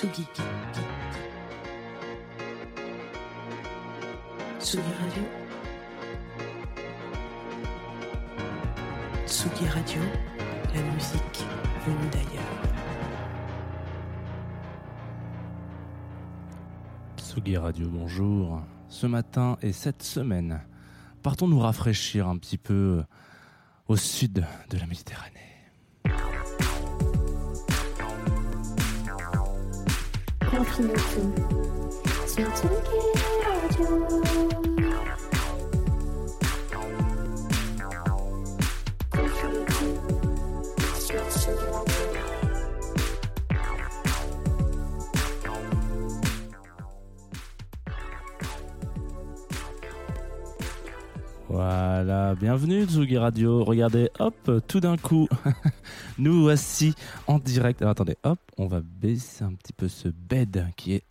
Tsugi. Tsugi Radio. Tsugi Radio, la musique venue d'ailleurs. Tsugi Radio, bonjour. Ce matin et cette semaine, partons nous rafraîchir un petit peu au sud de la Méditerranée. l'infinité sur Tsugi Radio. Voilà, bienvenue Tsugi Radio. Regardez, hop, tout d'un coup, nous voici en direct. Alors attendez, hop, on va baisser un petit peu ce bed qui est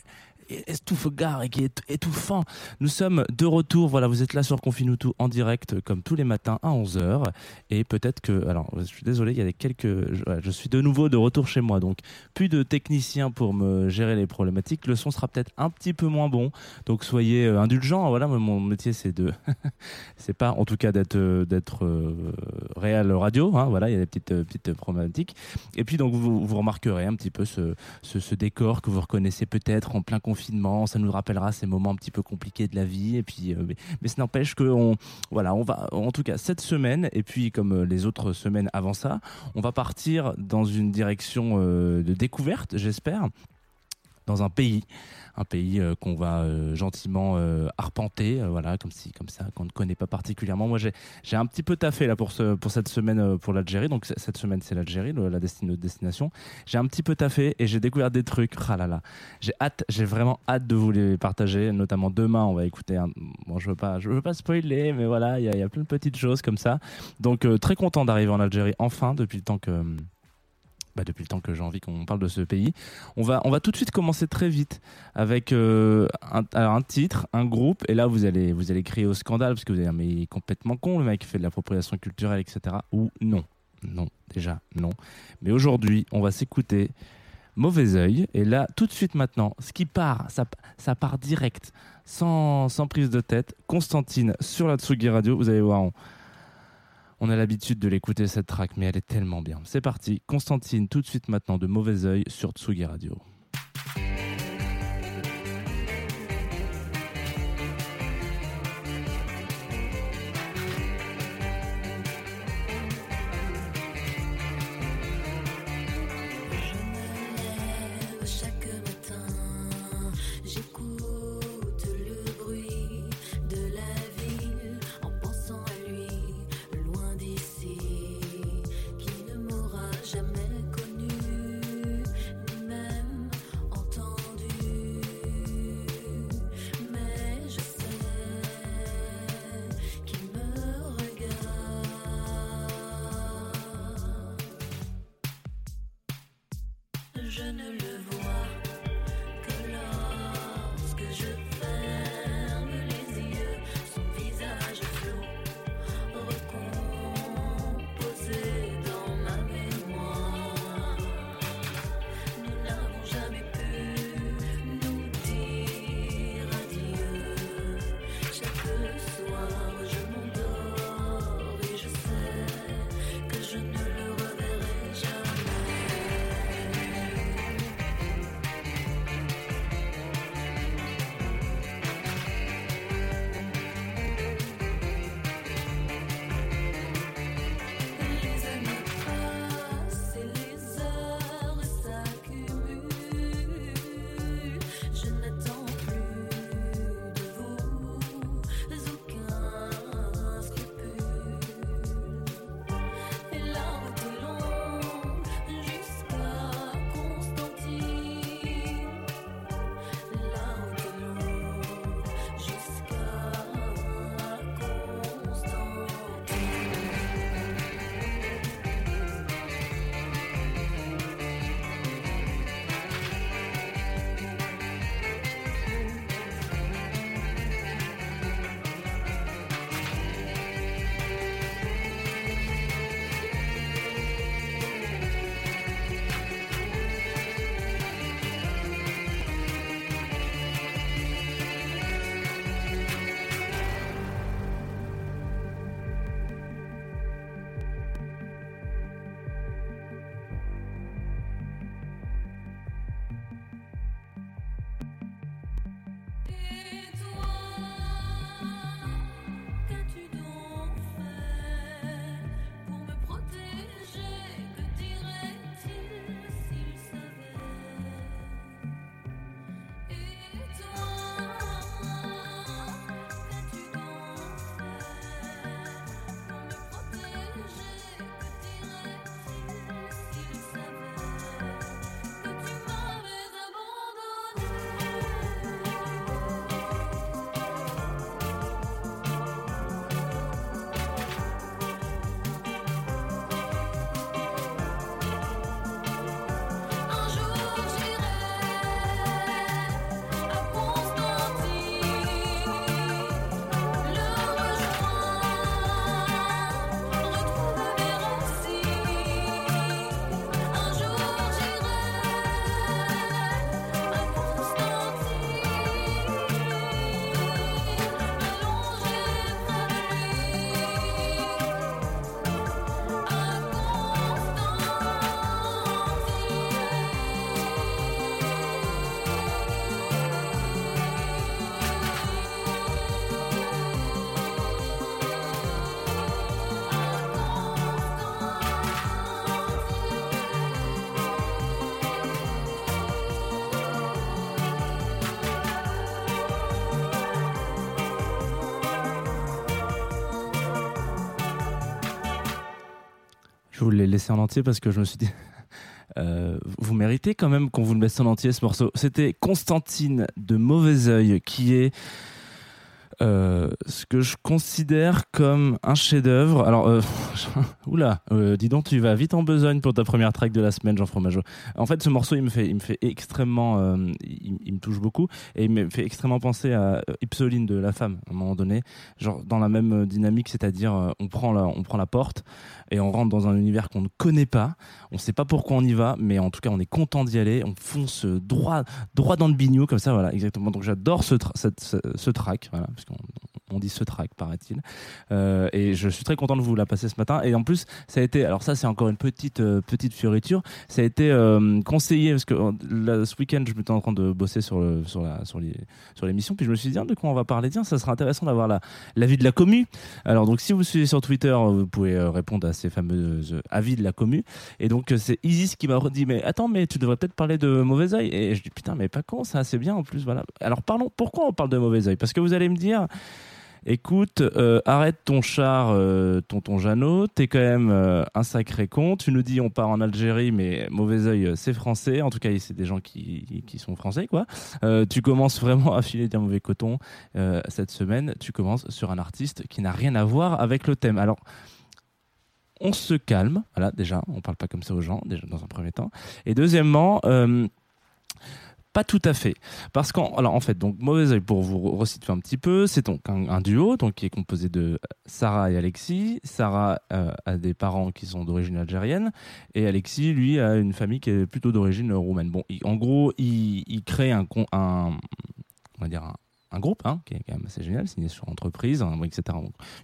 étouffe-gare et qui est étouffant. Nous sommes de retour. Voilà, vous êtes là sur Confinutu en direct comme tous les matins à 11h. Et peut-être que, alors, je suis désolé, il y a quelques, je, suis de nouveau de retour chez moi. Donc, plus de techniciens pour me gérer les problématiques. Le son sera peut-être un petit peu moins bon. Donc, soyez euh, indulgents. Voilà, mon métier, c'est de, c'est pas, en tout cas, d'être, euh, d'être euh, réel radio. Hein, voilà, il y a des petites, petites problématiques. Et puis, donc, vous, vous remarquerez un petit peu ce, ce, ce décor que vous reconnaissez peut-être en plein confinement. Ça nous rappellera ces moments un petit peu compliqués de la vie. Et puis, euh, mais, mais ça n'empêche que, voilà, on va, en tout cas, cette semaine, et puis comme euh, les autres semaines avant ça, on va partir dans une direction euh, de découverte, j'espère, dans un pays un pays euh, qu'on va euh, gentiment euh, arpenter, voilà, comme si, comme ça, qu'on ne connaît pas particulièrement. Moi, j'ai, un petit peu taffé là pour ce, pour cette semaine pour l'Algérie. Donc cette semaine, c'est l'Algérie, la destination. J'ai un petit peu taffé et j'ai découvert des trucs. Ah j'ai hâte, j'ai vraiment hâte de vous les partager. Notamment demain, on va écouter. Un, bon, je veux pas, je veux pas spoiler, mais voilà, il y a, plein de petites choses comme ça. Donc très content d'arriver en Algérie enfin depuis le temps que. Bah, depuis le temps que j'ai envie qu'on parle de ce pays. On va, on va tout de suite commencer très vite avec euh, un, titre, un groupe, et là vous allez, vous allez crier au scandale parce que vous allez dire mais il est complètement con le mec qui fait de l'appropriation culturelle, etc. Ou non, non, déjà non. Mais aujourd'hui, on va s'écouter Mauvais œil, et là tout de suite maintenant, ce qui part, ça, ça part direct, sans, sans prise de tête. Constantine sur la Tsugi Radio, vous allez voir. On, on a l'habitude de l'écouter cette track, mais elle est tellement bien. C'est parti, Constantine, tout de suite maintenant de Mauvais œil sur Tsugi Radio. Je vous l'ai laissé en entier parce que je me suis dit. euh, vous méritez quand même qu'on vous le mette en entier ce morceau. C'était Constantine de Mauvais Oeil qui est euh, ce que je considère comme un chef-d'œuvre. Alors, euh, oula, euh, dis donc, tu vas vite en besogne pour ta première track de la semaine, Jean Fromageau. En fait, ce morceau, il me fait, il me fait extrêmement, euh, il, me touche beaucoup et il me fait extrêmement penser à Ipsoline de La Femme, à un moment donné, genre dans la même dynamique, c'est-à-dire on prend la, on prend la porte et on rentre dans un univers qu'on ne connaît pas, on sait pas pourquoi on y va, mais en tout cas, on est content d'y aller, on fonce droit, droit dans le bignou comme ça, voilà, exactement. Donc j'adore ce track, voilà, parce qu'on on dit ce track, paraît-il. Euh, et je suis très content de vous la passer ce matin. Et en plus, ça a été, alors ça c'est encore une petite euh, petite fioriture, ça a été euh, conseillé parce que ce week-end je m'étais en train de bosser sur sur sur les sur l'émission, puis je me suis dit de quoi on va parler? Tiens, ça serait intéressant d'avoir la l'avis de la commu. Alors donc si vous suivez sur Twitter, vous pouvez répondre à ces fameux avis de la commu. Et donc c'est Isis qui m'a dit mais attends mais tu devrais peut-être parler de mauvais oeil. Et je dis putain mais pas con ça c'est bien en plus voilà. Alors parlons pourquoi on parle de mauvais oeil? Parce que vous allez me dire Écoute, euh, arrête ton char, euh, tonton Jeannot. T'es quand même euh, un sacré con. Tu nous dis on part en Algérie, mais mauvais oeil, euh, c'est français. En tout cas, c'est des gens qui, qui sont français, quoi. Tu commences vraiment à filer d'un mauvais coton cette semaine. Tu commences sur un artiste qui n'a rien à voir avec le thème. Alors. On se calme, voilà déjà, on parle pas comme ça aux gens, déjà dans un premier temps. Et deuxièmement, pas tout à fait. Parce qu'en alors en fait, donc Mauvais Oeil, pour vous resituer un petit peu, c'est donc un, duo donc, qui est composé de Sarah et Alexis. Sarah euh, a des parents qui sont d'origine algérienne et Alexis, lui, a une famille qui est plutôt d'origine roumaine. Bon, en gros, il, il crée un, un, on va dire un, un groupe hein, qui est quand même assez génial, signé sur entreprise, hein, etc.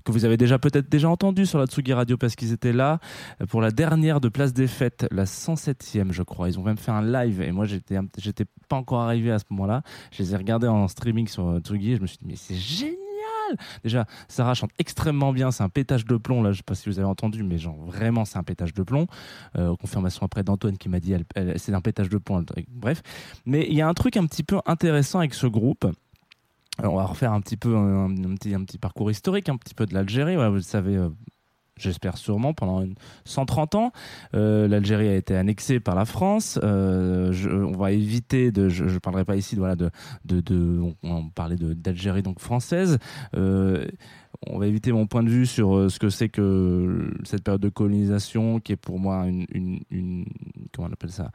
Que vous avez déjà peut-être déjà entendu sur la Tsugi Radio parce qu'ils étaient là euh, pour la dernière de Place des Fêtes, la 107e, je crois. Ils ont même fait un live et moi, j'étais, j'étais pas encore arrivé à ce moment-là. Je les ai regardés en streaming sur euh, Tsugi et je me suis dit, mais c'est génial! Déjà, Sarah chante extrêmement bien, c'est un pétage de plomb, là, je sais pas si vous avez entendu, mais genre vraiment, c'est un pétage de plomb. Euh, confirmation après d'Antoine qui m'a dit, c'est un pétage de plomb. Bref. Mais il y a un truc un petit peu intéressant avec ce groupe. Alors, on va refaire un petit peu un, un petit, un petit parcours historique, un petit peu de l'Algérie. Vous le savez, euh, j'espère sûrement, pendant une- 130 ans, euh, l'Algérie a été annexée par la France. Euh, on va éviter de, je ne parlerai pas ici on, on parlait d'Algérie française. Euh, on va éviter mon point de vue sur euh, ce que c'est que cette période de colonisation, qui est pour moi une, une- comment on appelle ça?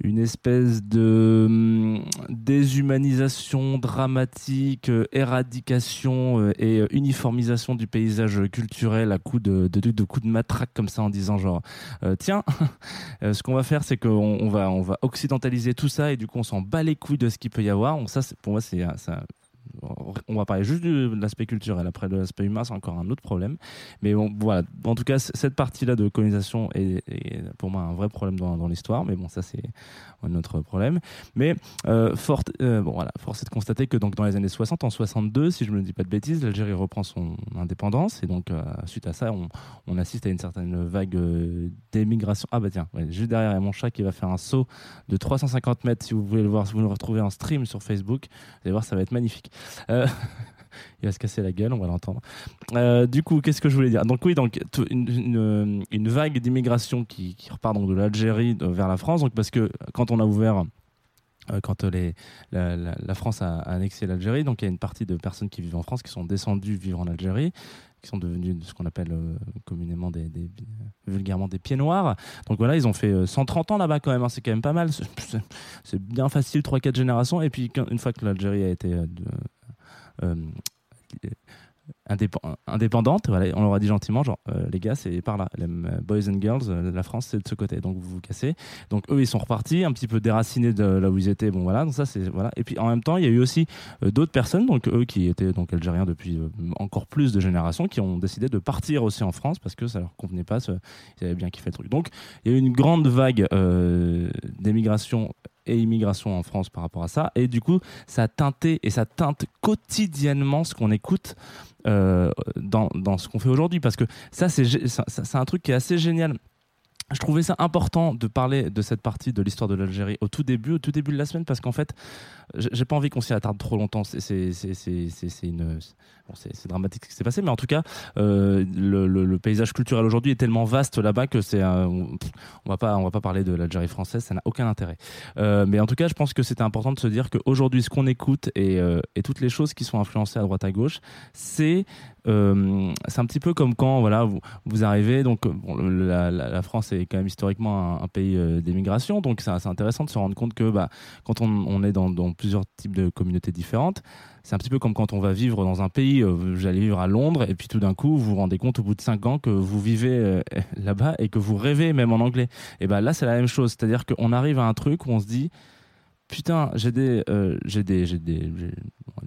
Une espèce de hum, déshumanisation dramatique, euh, éradication euh, et euh, uniformisation du paysage culturel à coups de, de, coups de matraque comme ça en disant genre tiens ce qu'on va faire c'est qu'on on va on va occidentaliser tout ça et du coup on s'en bat les couilles de ce qu'il peut y avoir. Ça pour moi c'est on va parler juste de l'aspect culturel. Après, de l'aspect humain, c'est encore un autre problème. Mais bon, voilà. En tout cas, cette partie-là de colonisation est, pour moi un vrai problème dans, l'histoire. Mais bon, ça, c'est un autre problème. Mais euh, euh, voilà, force est de constater que donc, dans les années 60, en 62, si je me dis pas de bêtises, l'Algérie reprend son indépendance. Et donc, euh, suite à ça, on, assiste à une certaine vague euh, d'émigration. Ah bah tiens, juste derrière, il y a mon chat qui va faire un saut de 350 mètres. Si vous voulez le voir, si vous le retrouvez en stream sur Facebook, vous allez voir, ça va être magnifique. Euh, il va se casser la gueule, on va l'entendre. Euh, du coup, qu'est-ce que je voulais dire? Donc oui, donc une, vague d'immigration qui, repart donc de l'Algérie de- vers la France. Donc parce que quand on a ouvert euh, quand la, la- France a annexé l'Algérie, donc il y a une partie de personnes qui vivent en France qui sont descendues vivre en Algérie, qui sont devenues ce qu'on appelle euh, communément des, des- vulgairement des pieds noirs. Donc voilà, ils ont fait euh, 130 ans là-bas quand même, hein, c'est quand même pas mal. C'est- bien facile, 3-4 générations. Et puis une fois que l'Algérie a été euh, euh, indépendante, on leur a dit gentiment, genre, euh, les gars, c'est par là, les euh, boys and girls, euh, la France, c'est de ce côté, donc vous vous cassez. Donc eux, ils sont repartis, un petit peu déracinés de là où ils étaient, bon voilà, donc ça c'est voilà. Et puis en même temps, il y a eu aussi euh, d'autres personnes, donc eux qui étaient donc algériens depuis encore plus de générations, qui ont décidé de partir aussi en France parce que ça leur convenait pas, ils avaient bien kiffé le truc. Donc il y a eu une grande vague d'émigration et immigration en France par rapport à ça, et du coup, ça a teinté et ça teinte quotidiennement ce qu'on écoute euh, dans, dans ce qu'on fait aujourd'hui. Parce que ça c'est c'est un truc qui est assez génial je trouvais ça important de parler de cette partie de l'histoire de l'Algérie au tout début, au tout début de la semaine, parce qu'en fait, j'ai pas envie qu'on s'y attarde trop longtemps. C'est dramatique ce qui s'est passé, mais en tout cas, euh, le, paysage culturel aujourd'hui est tellement vaste là-bas que c'est, on va pas, on va pas parler de l'Algérie française, ça n'a aucun intérêt. Euh, mais en tout cas, je pense que c'était important de se dire qu'aujourd'hui, ce qu'on écoute et, euh, et toutes les choses qui sont influencées à droite à gauche, c'est euh, c'est un petit peu comme quand voilà vous, vous arrivez donc euh, la, France est quand même historiquement un, pays euh, d'émigration donc c'est intéressant de se rendre compte que bah, quand on, on est dans, plusieurs types de communautés différentes c'est un petit peu comme quand on va vivre dans un pays j'allais vivre à Londres et puis tout d'un coup vous vous rendez compte au bout de cinq ans que vous vivez là-bas et que vous rêvez même en anglais. Et ben là c'est la même chose c'est à dire qu'on arrive à un truc où on se dit putain, j'ai des,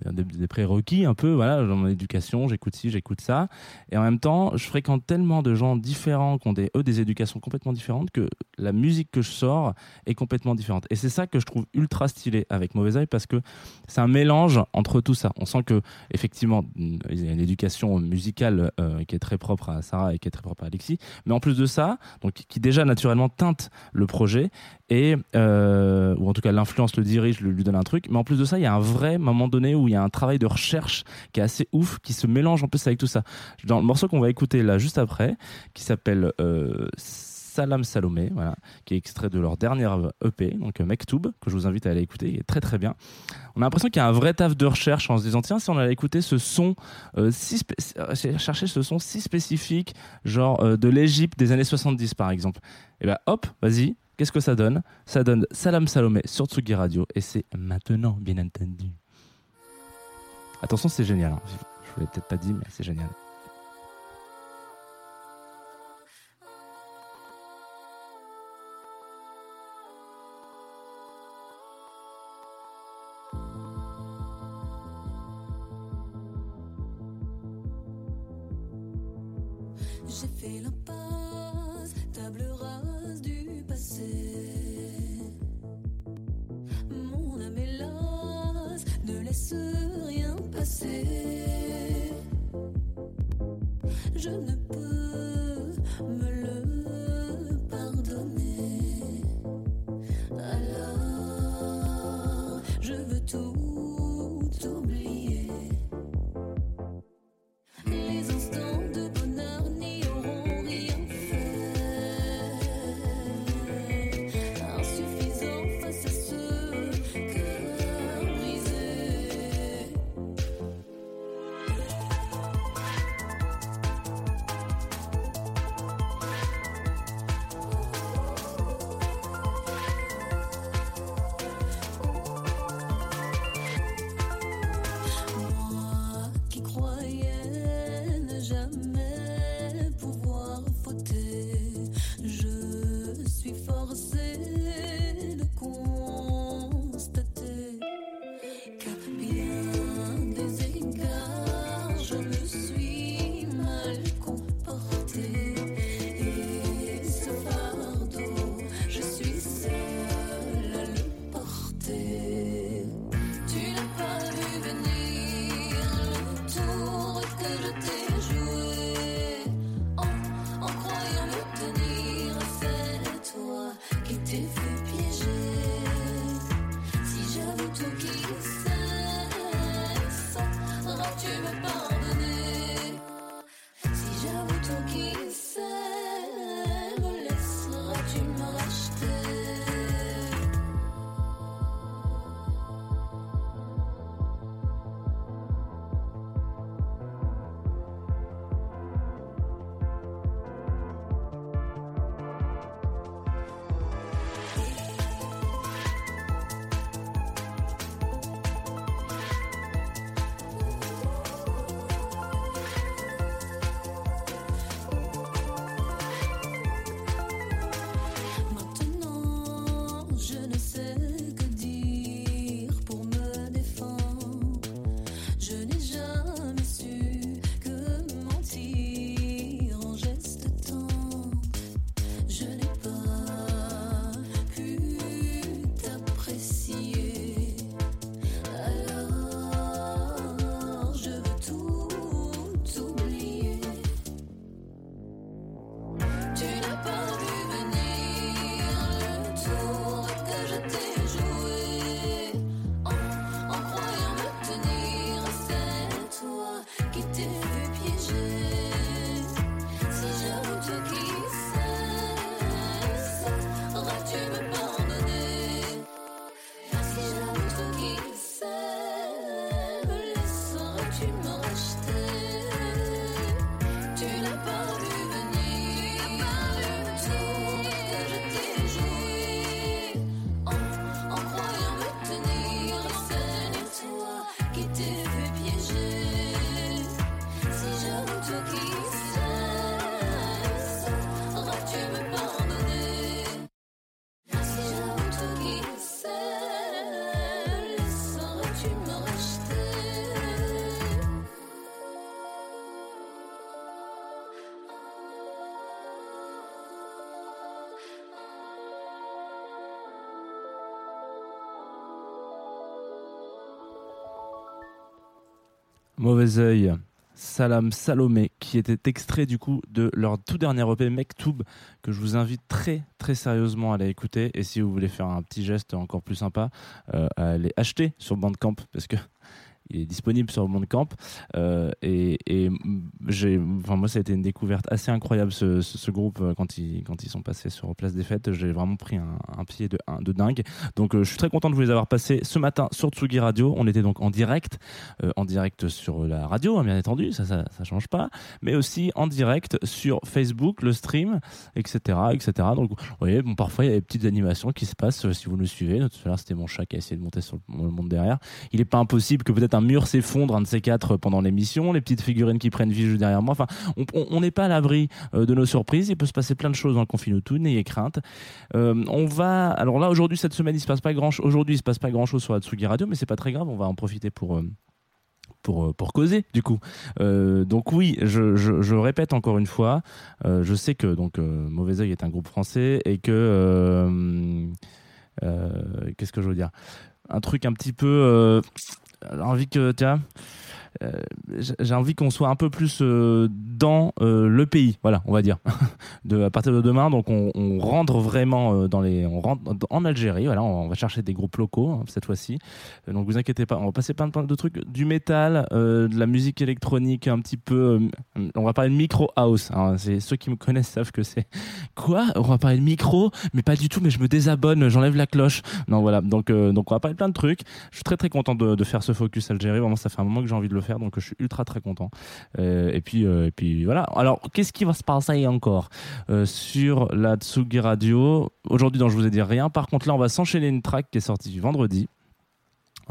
des, des prérequis un peu, voilà, dans mon éducation, j'écoute ci, j'écoute ça, et en même temps, je fréquente tellement de gens différents qui ont des, eux, des éducations complètement différentes que la musique que je sors est complètement différente. Et c'est ça que je trouve ultra stylé avec Mauvais Oeil parce que c'est un mélange entre tout ça. On sent que effectivement, il y a une éducation musicale euh, qui est très propre à Sarah et qui est très propre à Alexis, mais en plus de ça, donc qui déjà naturellement teinte le projet euh, ou en tout cas l'influence le dirige, le- lui donne un truc. Mais en plus de ça, il y a un vrai moment donné où il y a un travail de recherche qui est assez ouf, qui se mélange en plus avec tout ça. Dans le morceau qu'on va écouter là juste après, qui s'appelle euh, Salam Salomé, voilà, qui est extrait de leur dernière EP, donc euh, Mektoub, que je vous invite à aller écouter, il est très très bien. On a l'impression qu'il y a un vrai taf de recherche en se disant tiens si on allait écouter ce son si chercher ce son si spécifique genre de l'Égypte des années 70 par exemple et ben hop vas-y qu'est-ce que ça donne? Ça donne Salam Salomé sur Tsugi Radio et c'est maintenant bien entendu. Attention c'est génial hein. je vous l'ai peut-être pas dit mais c'est génial Je ne peux Mauvais œil, Salam Salomé, qui était extrait du coup de leur tout dernier EP Mektoub, que je vous invite très très sérieusement à aller écouter. Et si vous voulez faire un petit geste encore plus sympa, euh, à aller acheter sur Bandcamp, parce que il est disponible sur Bandcamp. Euh, et j'ai, enfin moi, ça a été une découverte assez incroyable ce, groupe euh, quand ils quand ils sont passés sur Place des Fêtes. J'ai vraiment pris un, pied de dingue. Donc euh, je suis très content de vous les avoir passés ce matin sur Tsugi Radio. On était donc en direct, euh, en direct sur la radio, hein, bien entendu, ça, ça change pas, mais aussi en direct sur Facebook, le stream, etc., etc. Donc vous voyez, bon parfois il y a des petites animations qui se passent si vous nous suivez. Tout à l'heure c'était mon chat qui a essayé de monter sur le monde derrière. Il n'est pas impossible que peut-être un mur s'effondre, un de ces quatre, pendant l'émission, les petites figurines qui prennent vie juste derrière moi. Enfin, on- n'est pas à l'abri euh, de nos surprises. Il peut se passer plein de choses dans le confinement tout, n'ayez crainte. Euh, on va, alors là aujourd'hui cette semaine il se passe pas grand, aujourd'hui il se passe pas grand chose sur la Tsugi Radio, mais c'est pas très grave. On va en profiter pour euh, pour, pour causer du coup. Donc oui, je, je, répète encore une fois, je sais que donc Mauvais Oeil est un groupe français et que qu'est-ce que je veux dire, un truc un petit peu, envie que tu vois. Euh, j'ai- envie qu'on soit un peu plus euh, dans euh, le pays, voilà, on va dire. à partir de demain, donc on, rentre vraiment dans les, on rentre en Algérie, voilà, on, va chercher des groupes locaux hein, cette fois-ci. Donc vous inquiétez pas, on va passer plein de, trucs, du métal, de la musique électronique un petit peu. on va parler de micro house. hein, c'est ceux qui me connaissent savent que c'est quoi? On va parler de micro, mais pas du tout. Mais je me désabonne, j'enlève la cloche. Non voilà. Donc donc on va parler plein de trucs. Je suis très très content de faire ce focus Algérie. Vraiment, ça fait un moment que j'ai envie de le faire, donc je suis ultra très content. Euh, et puis euh, et puis voilà. Alors qu'est-ce qui va se passer encore euh, sur la Tsugi Radio? Aujourd'hui dont je vous ai dit rien. Par contre là, on va s'enchaîner une track qui est sortie vendredi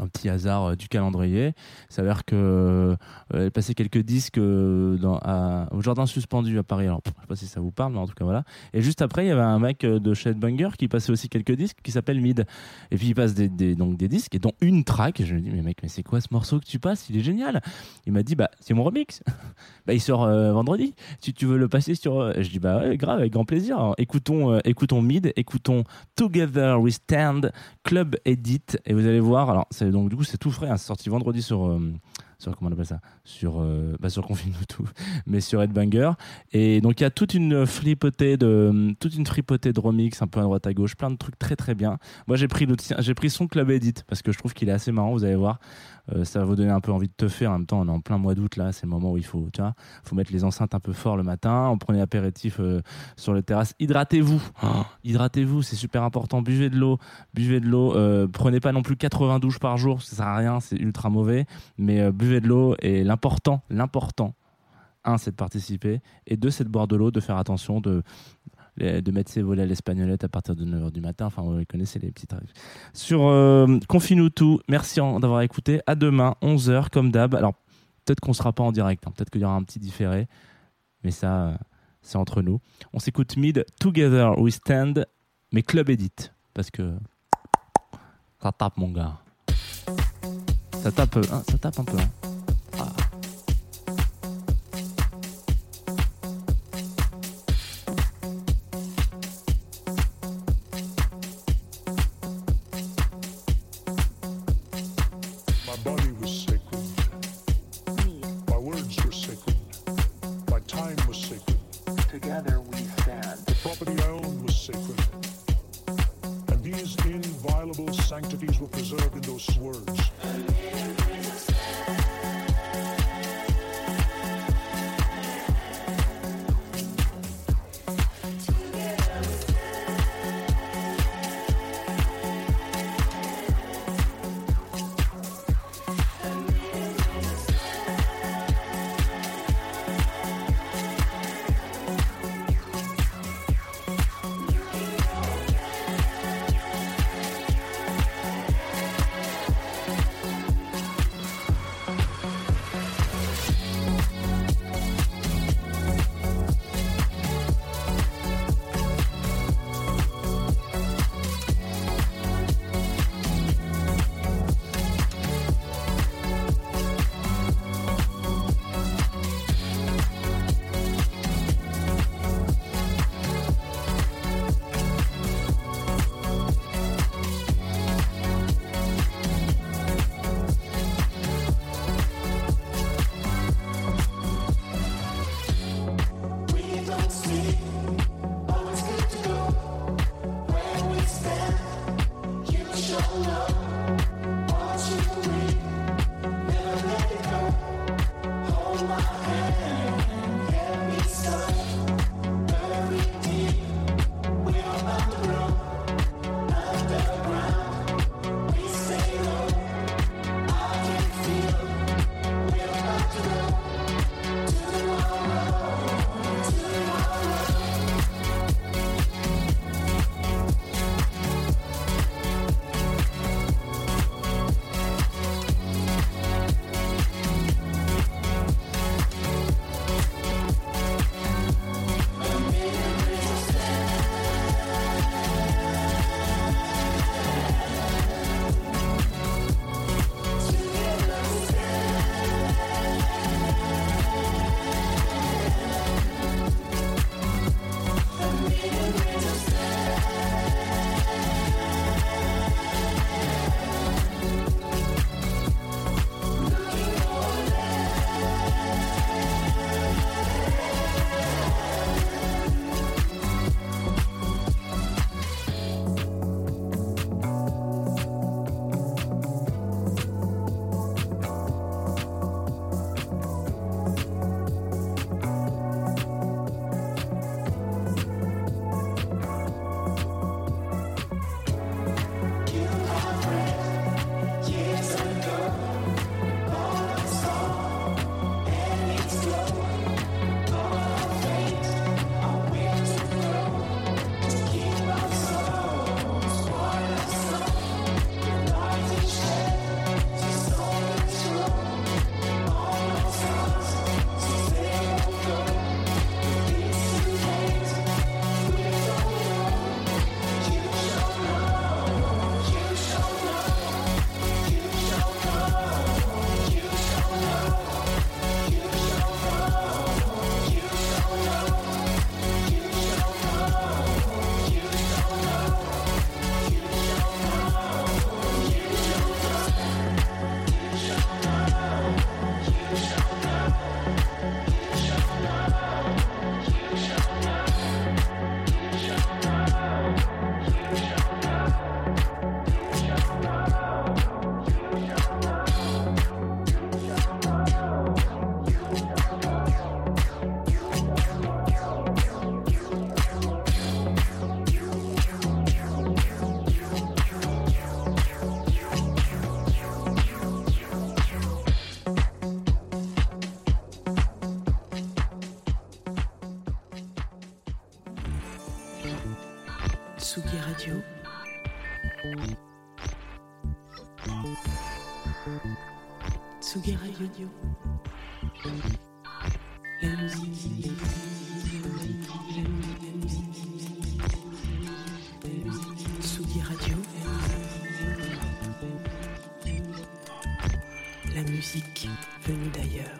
un petit hasard euh, du calendrier. Il s'avère que euh, elle passé quelques disques euh, dans, à- au jardin suspendu à Paris. Alors, je sais pas si ça vous parle, mais en tout cas voilà. Et juste après, il y avait un mec de chez Banger qui passait aussi quelques disques qui s'appelle Mid. Et puis il passe des, donc des disques et dont une track. Je lui dis mais mec, mais c'est quoi ce morceau que tu passes? Il est génial. Il m'a dit bah c'est mon remix. bah il sort vendredi. Si tu veux le passer sur, je dis bah ouais, grave avec grand plaisir. Écoutons, écoutons Mid, écoutons Together We Stand Club Edit et vous allez voir. Alors c'est donc du coup c'est tout frais. hein, c'est sorti vendredi sur euh, sur comment on appelle ça? Sur euh, bah, sur Confine tout mais sur Headbanger. Et donc il y a toute une flipotée de toute une fripotée de remix un peu à droite à gauche plein de trucs très très bien. Moi j'ai pris j'ai pris son club edit parce que je trouve qu'il est assez marrant vous allez voir. Euh, ça va vous donner un peu envie de te faire. En même temps on est en plein mois d'août là c'est le moment où il faut tu vois faut mettre les enceintes un peu fort le matin. On prenait l'apéritif euh, sur les terrasses. Hydratez-vous. Hydratez-vous c'est super important. Buvez de l'eau buvez de l'eau. Euh, prenez pas non plus 80 douches par jour ça sert à rien c'est ultra mauvais. Mais euh, de l'eau et l'important l'important un c'est de participer et deux c'est de boire de l'eau de faire attention de de mettre ses volets à l'espagnolette à partir de 9h du matin. Enfin vous connaissez les petites règles sur euh, Confine-nous tout. Merci d'avoir écouté. À demain 11h comme d'hab. Alors peut-être qu'on sera pas en direct hein, peut-être qu'il y aura un petit différé mais ça c'est entre nous. On s'écoute mid Together We Stand mais Club Edit parce que ça tape mon gars. Ça tape, hein, ça tape un peu. hein. Radio. La musique. Tsugi Radio. La musique venue d'ailleurs.